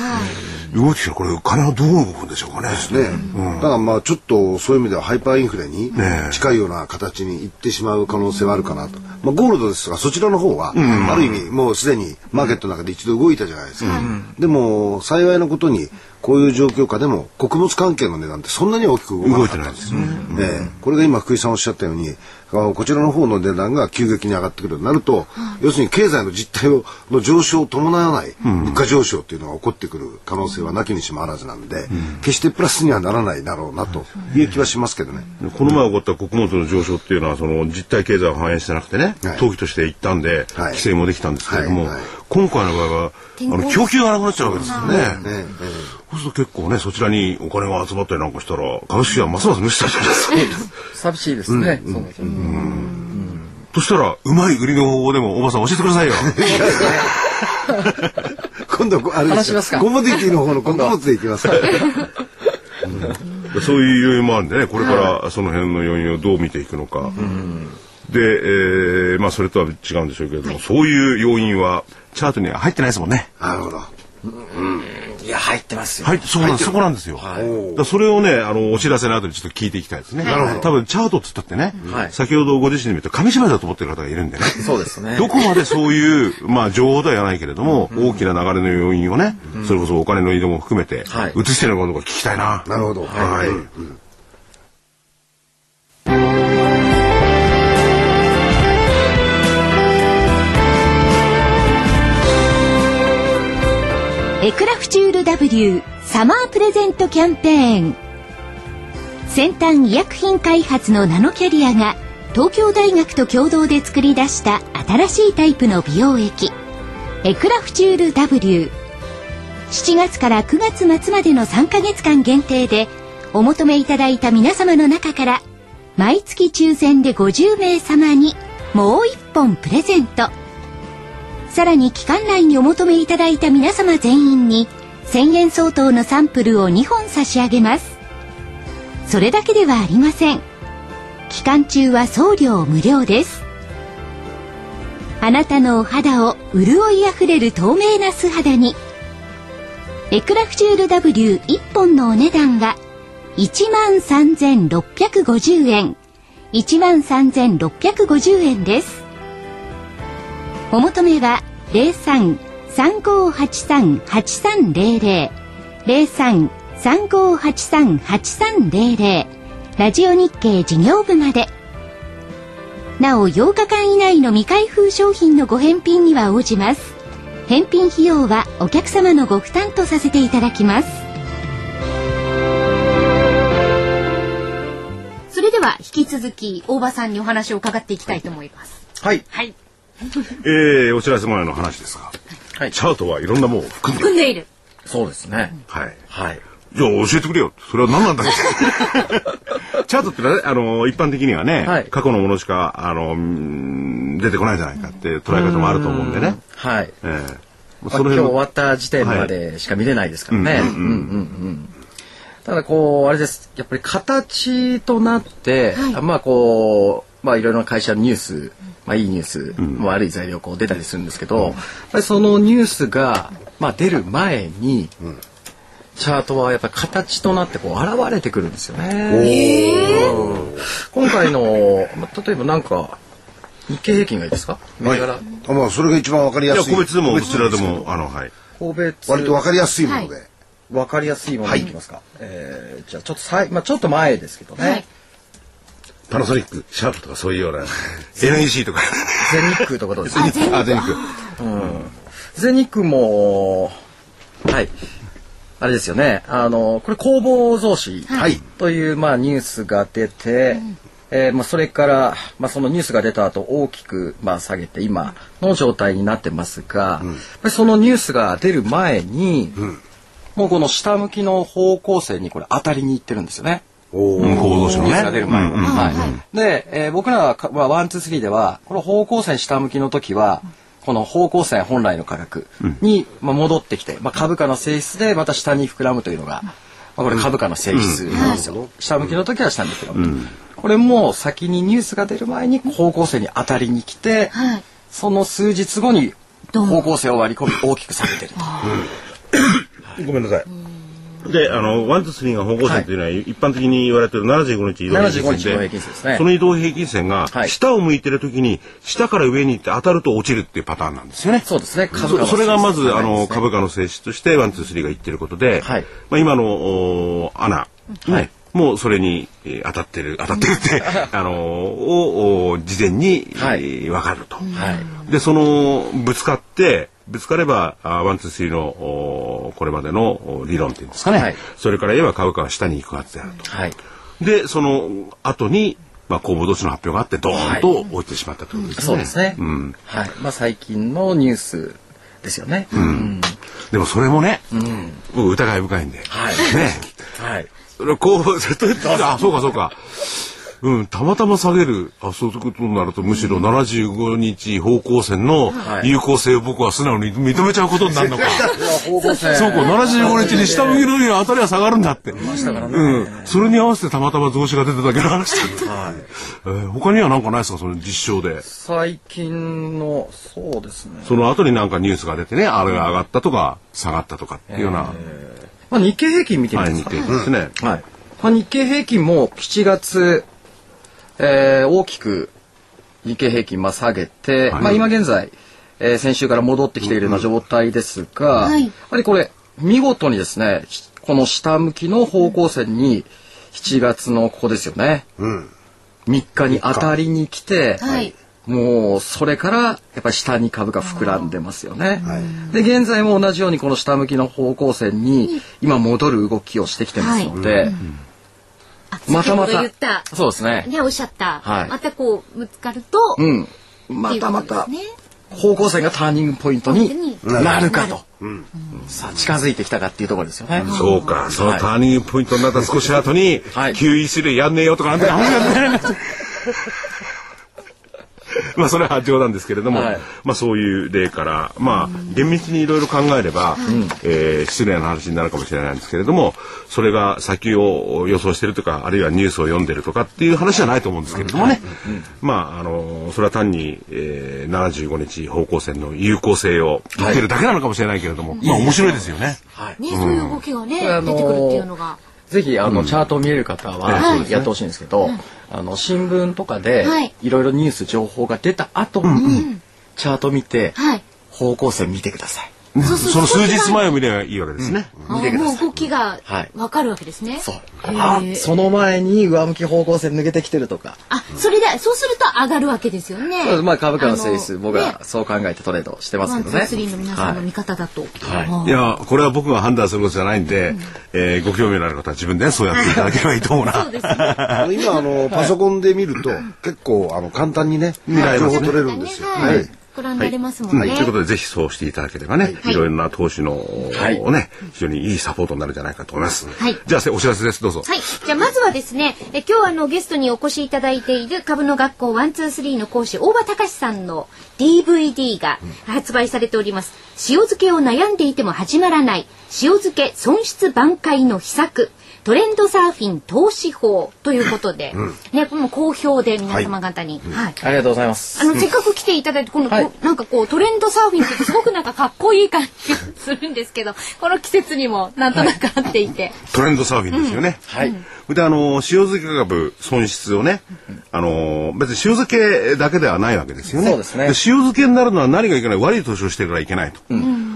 動いてきたらこれ、金はどう動くんでしょうかね。ね、だからまあちょっとそういう意味ではハイパーインフレに近いような形にいってしまう可能性はあるかなと。まあゴールドですが、そちらの方は、ある意味もうすでにマーケットの中で一度動いたじゃないですか。でも、幸いなことに、こういう状況下でも穀物関係の値段ってそんなに大きく動かなかった。んですよ。ね、これが今福井さんおっしゃったようにこちらの方の値段が急激に上がってくるようになると、要するに経済の実態をの上昇を伴わない物価上昇っていうのが起こってくる可能性はなきにしもあらずなんで、決してプラスにはならないだろうなという気はしますけどね。この前起こった穀物の上昇っていうのはその実体経済を反映してなくてね、はい。投機としていったんで、はい。規制もできたんですけれども、はい。はい今回の場合はあの供給がなくなっちゃうわけですよね。ねそうすると結構ねそちらにお金が集まったりなんかしたら株式はますます無視されちゃうんですよ。寂しいですね。そしたらうまい売りの方法でもおばさん教えてくださいよ。今度あれ話しますか？コモディティの方の穀物でいきますか。そういう要因もあるんでねこれからその辺の要因をどう見ていくのか。で、えーまあそれとは違うんでしょうけれども、そういう要因はチャートには入ってないですもんね。なるほど。いや、入ってますよ。はい、そうなんです。そこなんですよ。だからそれをね、あの、お知らせの後にちょっと聞いていきたいですね。なるほど。多分、チャートっつったってね、はい先ほどご自身で見ると、紙芝居だと思ってる方がいるんでね。そうですね。[LAUGHS] どこまでそういう、まあ、情報ではないけれども、大きな流れの要因をね、それこそお金の移動も含めてはい、移してるのかどうか聞きたいな。なるほど。はい。エクラフチュール W サマープレゼントキャンペーン。先端医薬品開発のナノキャリアが東京大学と共同で作り出した新しいタイプの美容液。エクラフチュール W7 月から9月末までの3ヶ月間限定でお求めいただいた皆様の中から毎月抽選で50名様にもう1本プレゼント。さらに期間内にお求めいただいた皆様全員に1000円相当のサンプルを2本差し上げます。それだけではありません。期間中は送料無料です。あなたのお肌を潤いあふれる透明な素肌にエクラフチュール W1 本のお値段は13,650円。13,650円です。お求めは03-3583-8300 03-3583-8300ラジオ日経事業部までなお8日間以内の未開封商品のご返品には応じます返品費用はお客様のご負担とさせていただきますそれでは引き続き大場さんにお話を伺っていきたいと思います。はい。はい。えー、お知らせ前の話ですが、はいチャートはいろんなものを含んでる。組んでいる。そうですね。はい。はい。じゃあ教えてくれよ。それは何なんだっけ [LAUGHS] チャートってのはね、あの、一般的にはね、はい過去のものしか、あの、うん出てこないんじゃないかっていう捉え方もあると思うんでね。はい。ええまあ今日終わった時点までしか見れないですからね。うんうんうんただこうあれですやっぱり形となって、まあこうまあいろいろな会社のニュース、まあいいニュース、も悪い材料こう出たりするんですけど、やっぱりそのニュースがまあ出る前に、チャートはやっぱり形となってこう現れてくるんですよね。うん今回の、まあ、例えばなんか日経平均がいいですか？銘柄あまあそれが一番わかりいや、やすい。個別でも、こちらでも、あの、はい。個別割とわかりやすいもので。わかりやすいものいきますか。えーじゃあちょっとさいまあちょっと前ですけどね。はいパナソニック、シャープとかそういうような、[LAUGHS] NEC とか。全日空とかどうですか。あ、全日空。全日空もはい。あれですよね。あのこれ工房増資はいというまあニュースが出て。えーまあ、それから、まあ、そのニュースが出た後大きく、まあ、下げて今の状態になってますが、やっぱりそのニュースが出る前に、もうこの下向きの方向性にこれ当たりにいってるんですよね。うん行動士のねニュースが出る前に。はい。で、えー僕らはか、まあ、ワン、ツー、スリーでは、この方向線下向きの時は、この方向線本来の価格に、まあ、戻ってきて、まあ、株価の性質でまた下に膨らむというのが、まあ、これ株価の性質なんですよ。下向きの時は下に膨らむと。これも先にニュースが出る前に方向線に当たりに来て、はい。その数日後に方向線を割り込み大きく下げてると。ごめんなさい。で、あの、ワン、ツー、スリーが方向線というのは、一般的に言われている75日移動平均線75日移動平均線ですねその移動平均線が、はい下を向いてる時に、下から上に行って当たると落ちるっていうパターンなんですよね。そうですね。株価のそそれがまず、あの、株価の性質として、ワン、ツー、スリーが言ってることで、はいまあ、今の、お穴、ねもうそれに、えー当たってる、当たってるって、[LAUGHS] あのーを、お事前に、はいえーわかると。はい。で、その、ぶつかって、ぶつかれば、あワン、ツー、スリーの、おこれまでのお理論っていうんですかね。はいそれから言えば株価は下に行くはずであると。はい。で、その後に、まあ、公募同士の発表があって、ドーンと落ちてしまったということですね。そうですね。んはい。まあ最近のニュースですよね。うん。でもそれもね、僕疑い深いんで。はいね。はい。それこう、ずっと言ってあ、そうかそうか。うん、たまたま下げる、あ、そういうことになると、むしろ75日方向線のはい有効性を僕は素直に認めちゃうことになるのか。[LAUGHS] そうか、75日に下向きの時に当たりは下がるんだって。うん。それに合わせてたまたま増資が出ただけの話だった。えー他には何かないですか、その実証で。最近の、そうですね。その後になんかニュースが出てね、あれが上がったとか、下がったとかっていうような、まあ日経平均見てみはい、ますか。日経ですね。はい。まあ日経平均も7月、えー大きく日経平均まあ下げて、はい。まあ今現在、えー先週から戻ってきているような状態ですが、はい。やっぱりこれ見事にですね、しこの下向きの方向線に7月のここですよね。うん。3日に当たりに来て、はい。もうそれからやっぱり下に株が膨らんでますよね。で現在も同じようにこの下向きの方向線に今戻る動きをしてきてますので、あまたまた言った。そうですね。ね、おっしゃった。はいまたこう、ぶつかると、うん。またまた方向性がターニングポイントになるかと。さあ近づいてきたかっていうところですよね。そうか、そのターニングポイントになった少し後に、はい QE 種類やんねえよとかなんて話が出て [LAUGHS] まあそれは冗談ですけれども、はいまあそういう例から、まあ厳密にいろいろ考えれば、えー失礼な話になるかもしれないんですけれども、それが先を予想してるとか、あるいはニュースを読んでるとかっていう話じゃないと思うんですけれどもね。まああの、それは単に、えー、75日方向線の有効性を言ってるだけなのかもしれないけれども、まあ面白いですよね。はい。ね、そういう動きがね、出てくるっていうのが。ぜひあの、チャートを見れる方ははいやってほしいんですけど、あの新聞とかではい。いろいろニュース情報が出た後に、チャート見てはい。方向性見てください。そうそうその数日前を見ればいいわけですね。見てくださいもう動きがはいわかるわけですね。そう。あ、その前に上向き方向性抜けてきてるとか。あ、それで、そうすると上がるわけですよね。まあ株価の性質、僕はねそう考えてトレードしてますけどね。スリーの皆さんの見方だと。はいいや、これは僕が判断することじゃないんで、えーご興味のある方は自分でそうやっていただければいいと思うな。そうですね。今あのパソコンで見ると結構あの簡単にね情報取れるんですよ。ははいい。ご覧になれますもんね。はい、ということでぜひそうしていただければね、い、ろいろな投資の、はいね、非常にいいサポートになるんじゃないかと思います。はいじゃあせお知らせです、どうぞ。はい。じゃあまずはですね、え今日あのゲストにお越しいただいている株の学校123の講師大場隆さんの DVD が発売されております。塩漬けを悩んでいても始まらない塩漬け損失挽回の秘策。トレンドサーフィン投資法ということで、ね、これも好評で皆様方に、はい。ありがとうございます。あの、せっかく来ていただいて、この、はいこうなんかこう、トレンドサーフィンってすごくなんかかっこいい感じがするんですけど、[LAUGHS] この季節にもなんとなく合っていて。トレンドサーフィンですよね。はい。で、あの、塩漬け株損失をね、あの、別に塩漬けだけではないわけですよね。そうですね塩漬けになるのは何がいけない？悪い投資をしてからいけないと。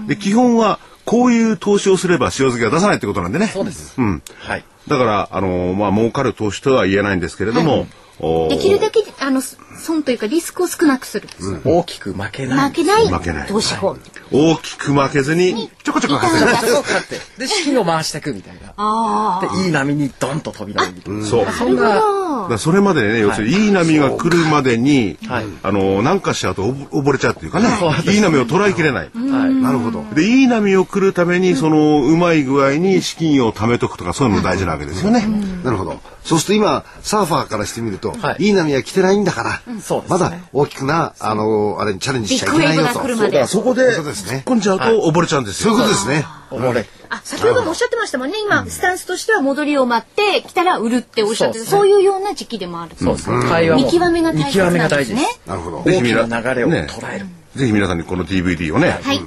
で、基本は、こういう投資をすれば塩漬けは出さないってことなんでね。そうです。うん。はい。だから、あの、まあ、儲かる投資とは言えないんですけれども、おできるだけ、あの、損というかリスクを少なくする。大きく負けない。負けない負けない投資法。大きく負けずに、ちょこちょこ稼ぐ。そうかって。で、資金を回していくみたいな。ああ。で、いい波にドンと飛び乗るみたいな。そう。そんな、それまでね、要するに、いい波が来るまでに、はいあの、なんかしちゃうと溺れちゃうっていうかね、はいいい波を捉えきれない。はい。なるほど。で、いい波を来るために、その、うまい具合に資金を貯めとくとか、そういうのも大事なわけですよね。なるほど。そうすると今サーファーからしてみると、はいい、い波は来てないんだから、そうですね。まだ大きくなあのあれにチャレンジしちゃいけないよと。ビッグウェーブが来るまでだからそこでそうですね。突っ込んじゃうと溺れちゃうんですよ。そういうことですね。溺れ。あ、先ほどもおっしゃってましたもんね。今、スタンスとしては戻りを待って、来たら売るっておっしゃってる。そうですね。そういうような時期でもある。そうですね。会話も。見極めが大事なんですね。なるほど。大きぜひ皆な流れをね。捉える。ぜひ皆さんにこの DVD をね、はい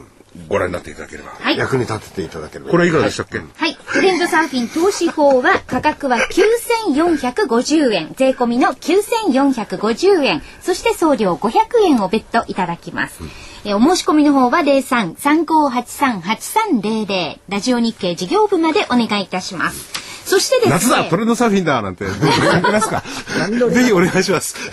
ご覧になっていただければ。はい。役に立てていただければ。これいくらでしたっけ、はい。トレンドサーフィン投資法は価格は9450円。税込みの9450円。そして送料500円を別途いただきます。えお申し込みの方は03-3583-8300ラジオ日経事業部までお願いいたします。そしてですね。夏だトレンドサーフィンだなんて言ってますか [LAUGHS] ぜひお願いします。[LAUGHS]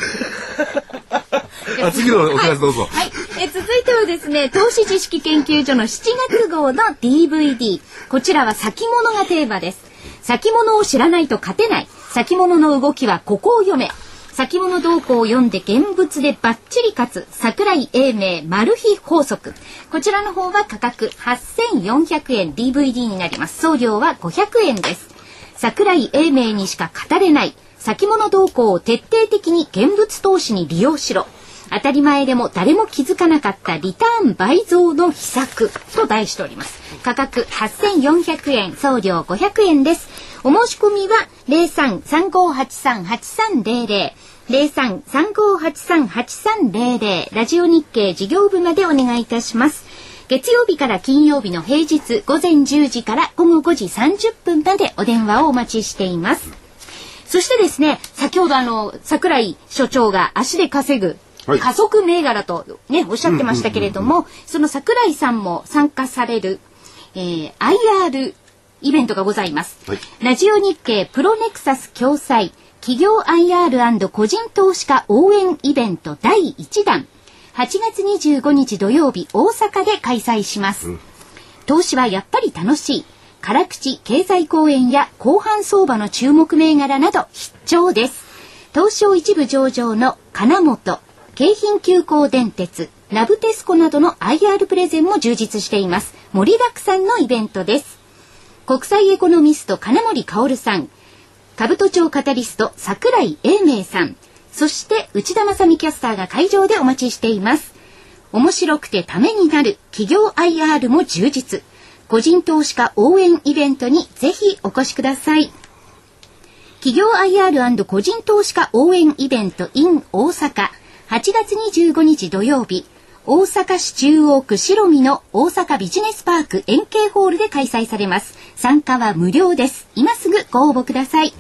あ次のお知らせどうぞ。はい。え続いてはですね、投資知識研究所の7月号の DVD。こちらは先物がテーマです。先物を知らないと勝てない。先物の動きはここを読め。先物動向を読んで現物でバッチリ勝つ桜井英明マル秘法則こちらの方は価格8400円 DVD になります送料は500円です桜井英明にしか語れない先物動向を徹底的に現物投資に利用しろ当たり前でも誰も気づかなかったリターン倍増の秘策と題しております。価格8400円送料500円です。お申し込みは03-3583-8300 03-3583-8300ラジオ日経事業部までお願いいたします。月曜日から金曜日の平日午前10時から午後5時30分までお電話をお待ちしています。そしてですね、先ほどあの、桜井所長が足で稼ぐ、はい加速銘柄とね、おっしゃってましたけれども、その桜井さんも参加される、えー IR イベントがございます。はいラジオ日経プロネクサス共催企業 IR& 個人投資家応援イベント第1弾。8月25日土曜日大阪で開催します。投資はやっぱり楽しい。辛口経済公演や後半相場の注目銘柄など必聴です。東証一部上場の金本、京浜急行電鉄、ラブテスコなどの IR プレゼンも充実しています。盛りだくさんのイベントです。国際エコノミスト金森薫さん、兜町カタリスト桜井英明さん、そして内田正美キャスターが会場でお待ちしています。面白くてためになる企業 IR も充実。個人投資家応援イベントにぜひお越しください。企業 IR& 個人投資家応援イベント in 大阪8月25日土曜日大阪市中央区白見の大阪ビジネスパーク円形ホールで開催されます。参加は無料です。今すぐご応募ください。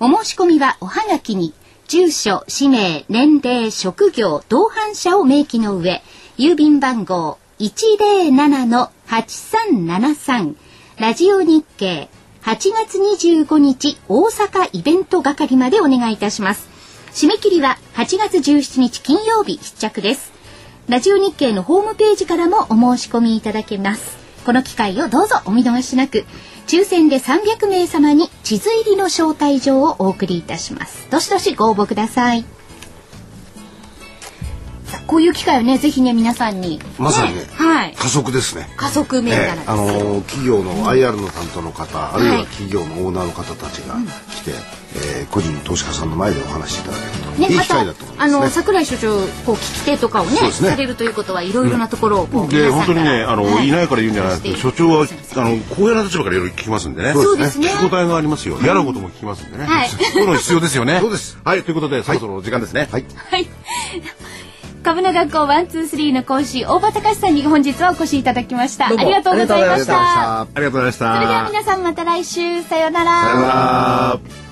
お申し込みはおはがきに住所氏名年齢職業同伴者を明記の上郵便番号107-8373ラジオ日経8月25日大阪イベント係までお願いいたします。締め切りは8月17日金曜日必着です。ラジオ日経のホームページからもお申し込みいただけます。この機会をどうぞお見逃しなく、抽選で300名様に地図入りの招待状をお送りいたします。どしどしご応募ください。こういう機会をね、ぜひね、皆さんに。まさにねはい。加速ですね。加速銘柄です。ええあのー企業の IR の担当の方、あるいははい。企業のオーナーの方たちが来て、えー個人投資家さんの前でお話しいただけると、ね、いいまた機会だと思いあのますね。桜井所長こう聞き手とかをねそうですね。されるということはいろいろなところをこう、んから本当にねあの、はい。い、ないから言うんじゃなくて所長はあの公平な立場からいろいろ聞きますんでね。そうですね。聞き応えがありますよ。嫌なことも聞きますんでね、はい。そういうの必要ですよね。そうです。はいということでそろそろ時間ですね、はい。はい株の学校ワンツースリーの講師大場隆さんに本日はお越しいただきました。ありがとうございましありがとうございました。たありがとうございました。それでは皆さんまた来週。さようなら